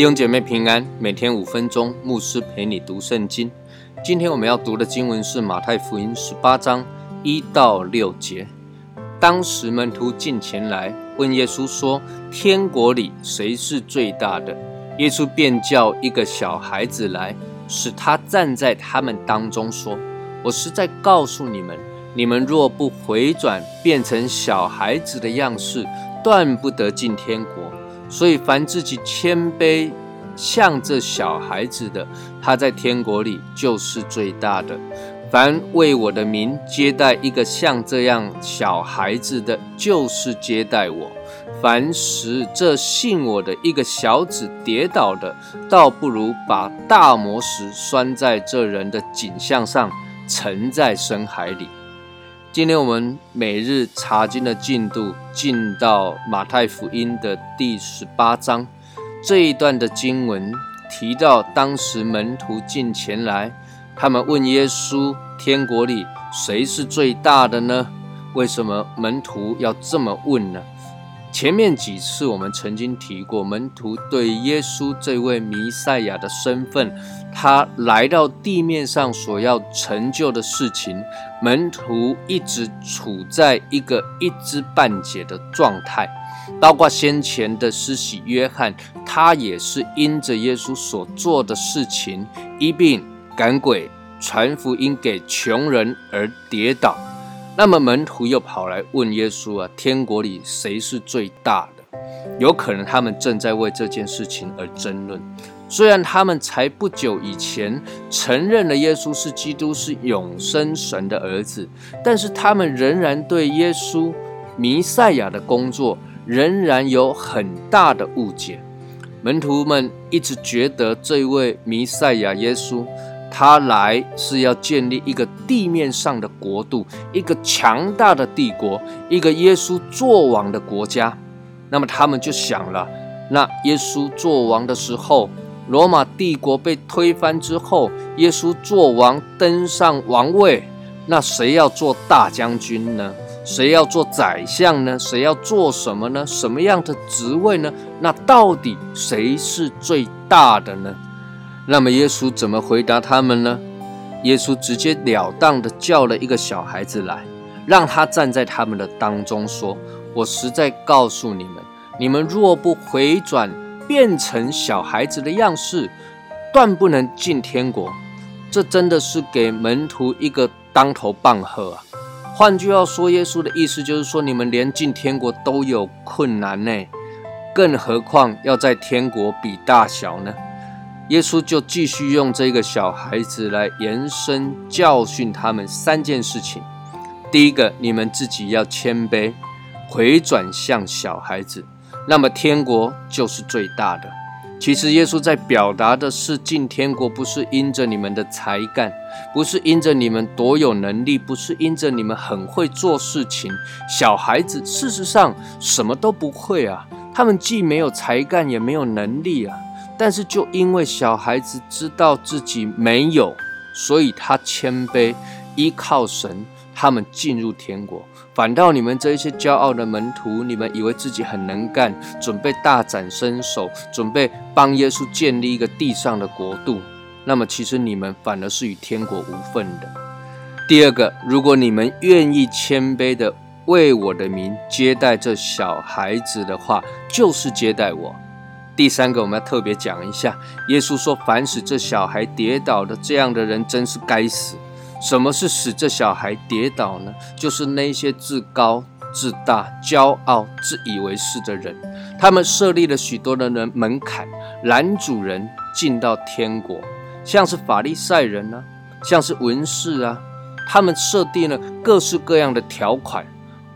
弟兄姐妹平安，每天五分钟，牧师陪你读圣经。今天我们要读的经文是马太福音十八章一到六节。当时门徒进前来问耶稣说：“天国里谁是最大的？”耶稣便叫一个小孩子来，使他站在他们当中，说：“我实在告诉你们，你们若不回转，变成小孩子的样式，断不得进天国。”所以，凡自己谦卑像这小孩子的，他在天国里就是最大的；凡为我的名接待一个像这样小孩子的，就是接待我；凡使这信我的一个小子跌倒的，倒不如把大磨石拴在这人的颈项上，沉在深海里。今天我们每日查经的进度进到马太福音的第十八章这一段的经文提到，当时门徒进前来，他们问耶稣：“天国里谁是最大的呢？”为什么门徒要这么问呢？前面几次我们曾经提过，门徒对耶稣这位弥赛亚的身份，他来到地面上所要成就的事情，门徒一直处在一个一知半解的状态。包括先前的施洗约翰，他也是因着耶稣所做的事情，一并赶鬼、传福音给穷人而跌倒。那么门徒又跑来问耶稣啊：“天国里谁是最大的？”有可能他们正在为这件事情而争论。虽然他们才不久以前承认了耶稣是基督，是永生神的儿子，但是他们仍然对耶稣弥赛亚的工作仍然有很大的误解。门徒们一直觉得这位弥赛亚耶稣。他来是要建立一个地面上的国度，一个强大的帝国，一个耶稣作王的国家。那么他们就想了：那耶稣作王的时候，罗马帝国被推翻之后，耶稣作王登上王位，那谁要做大将军呢？谁要做宰相呢？谁要做什么呢？什么样的职位呢？那到底谁是最大的呢？那么耶稣怎么回答他们呢？耶稣直截了当的叫了一个小孩子来，让他站在他们的当中，说：“我实在告诉你们，你们若不回转，变成小孩子的样式，断不能进天国。”这真的是给门徒一个当头棒喝啊！换句话说，耶稣的意思就是说，你们连进天国都有困难呢，更何况要在天国比大小呢？耶稣就继续用这个小孩子来延伸教训他们三件事情。第一个，你们自己要谦卑，回转向小孩子，那么天国就是最大的。其实耶稣在表达的是，进天国不是因着你们的才干，不是因着你们多有能力，不是因着你们很会做事情。小孩子事实上什么都不会啊，他们既没有才干，也没有能力啊。但是，就因为小孩子知道自己没有，所以他谦卑，依靠神，他们进入天国。反倒你们这一些骄傲的门徒，你们以为自己很能干，准备大展身手，准备帮耶稣建立一个地上的国度。那么，其实你们反而是与天国无份的。第二个，如果你们愿意谦卑的为我的名接待这小孩子的话，就是接待我。第三个，我们要特别讲一下，耶稣说：“凡使这小孩跌倒的，这样的人真是该死。”什么是使这小孩跌倒呢？就是那些自高自大、骄傲、自以为是的人，他们设立了许多的人门槛，拦阻人进到天国，像是法利赛人呢，像是文士啊，他们设定了各式各样的条款，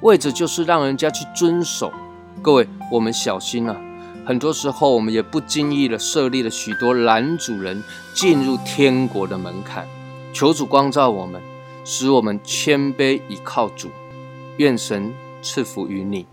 为着就是让人家去遵守。各位，我们小心啊！很多时候，我们也不经意的设立了许多拦主人进入天国的门槛。求主光照我们，使我们谦卑倚靠主。愿神赐福于你。